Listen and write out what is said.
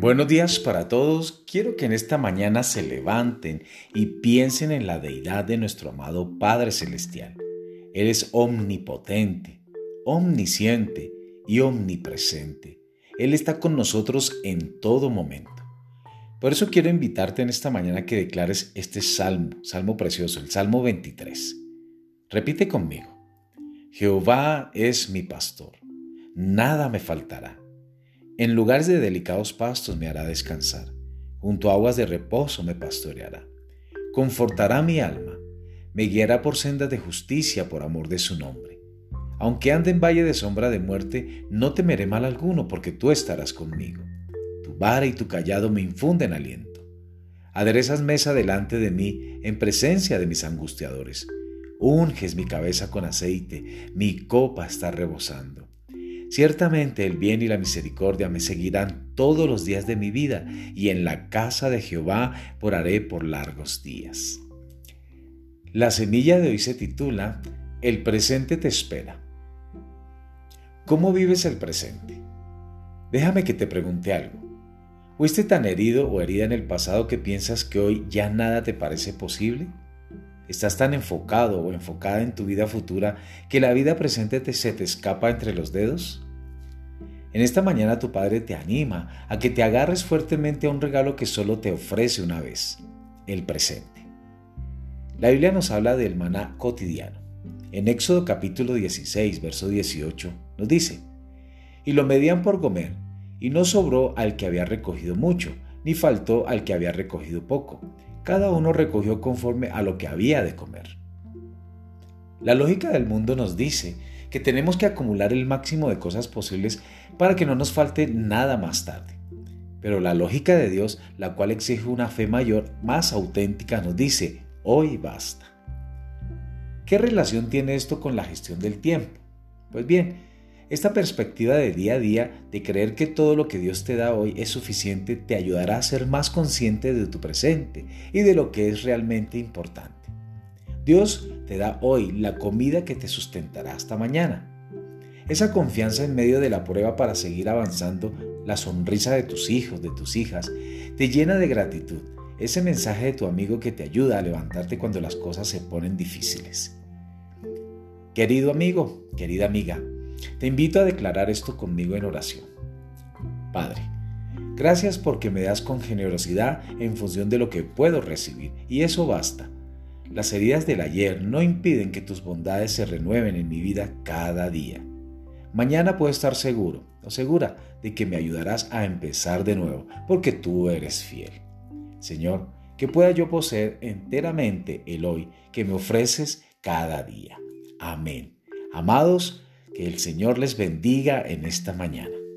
Buenos días para todos. Quiero que en esta mañana se levanten y piensen en la deidad de nuestro amado Padre Celestial. Él es omnipotente, omnisciente y omnipresente. Él está con nosotros en todo momento. Por eso quiero invitarte en esta mañana que declares este salmo, salmo precioso, el Salmo 23. Repite conmigo. Jehová es mi pastor, nada me faltará. En lugares de delicados pastos me hará descansar, junto a aguas de reposo me pastoreará. Confortará mi alma, me guiará por sendas de justicia por amor de su nombre. Aunque ande en valle de sombra de muerte, no temeré mal alguno, porque tú estarás conmigo. Tu vara y tu callado me infunden aliento. Aderezas mesa delante de mí en presencia de mis angustiadores. Unges mi cabeza con aceite, mi copa está rebosando. Ciertamente el bien y la misericordia me seguirán todos los días de mi vida, y en la casa de Jehová poraré por largos días. La semilla de hoy se titula El presente te espera. ¿Cómo vives el presente? Déjame que te pregunte algo. ¿Fuiste tan herido o herida en el pasado que piensas que hoy ya nada te parece posible? ¿Estás tan enfocado o enfocada en tu vida futura que la vida presente te, se te escapa entre los dedos? En esta mañana tu Padre te anima a que te agarres fuertemente a un regalo que solo te ofrece una vez, el presente. La Biblia nos habla del maná cotidiano. En Éxodo capítulo 16, verso 18, nos dice, y lo medían por comer, y no sobró al que había recogido mucho, ni faltó al que había recogido poco. Cada uno recogió conforme a lo que había de comer. La lógica del mundo nos dice que tenemos que acumular el máximo de cosas posibles para que no nos falte nada más tarde. Pero la lógica de Dios, la cual exige una fe mayor, más auténtica, nos dice, hoy basta. ¿Qué relación tiene esto con la gestión del tiempo? Pues bien, esta perspectiva de día a día, de creer que todo lo que Dios te da hoy es suficiente, te ayudará a ser más consciente de tu presente y de lo que es realmente importante. Dios te da hoy la comida que te sustentará hasta mañana. Esa confianza en medio de la prueba para seguir avanzando, la sonrisa de tus hijos, de tus hijas, te llena de gratitud. Ese mensaje de tu amigo que te ayuda a levantarte cuando las cosas se ponen difíciles. Querido amigo, querida amiga, te invito a declarar esto conmigo en oración. Padre, gracias porque me das con generosidad en función de lo que puedo recibir, y eso basta las heridas del ayer no impiden que tus bondades se renueven en mi vida cada día. Mañana puedo estar seguro o segura de que me ayudarás a empezar de nuevo, porque tú eres fiel. Señor, que pueda yo poseer enteramente el hoy que me ofreces cada día. Amén. Amados, que el Señor les bendiga en esta mañana.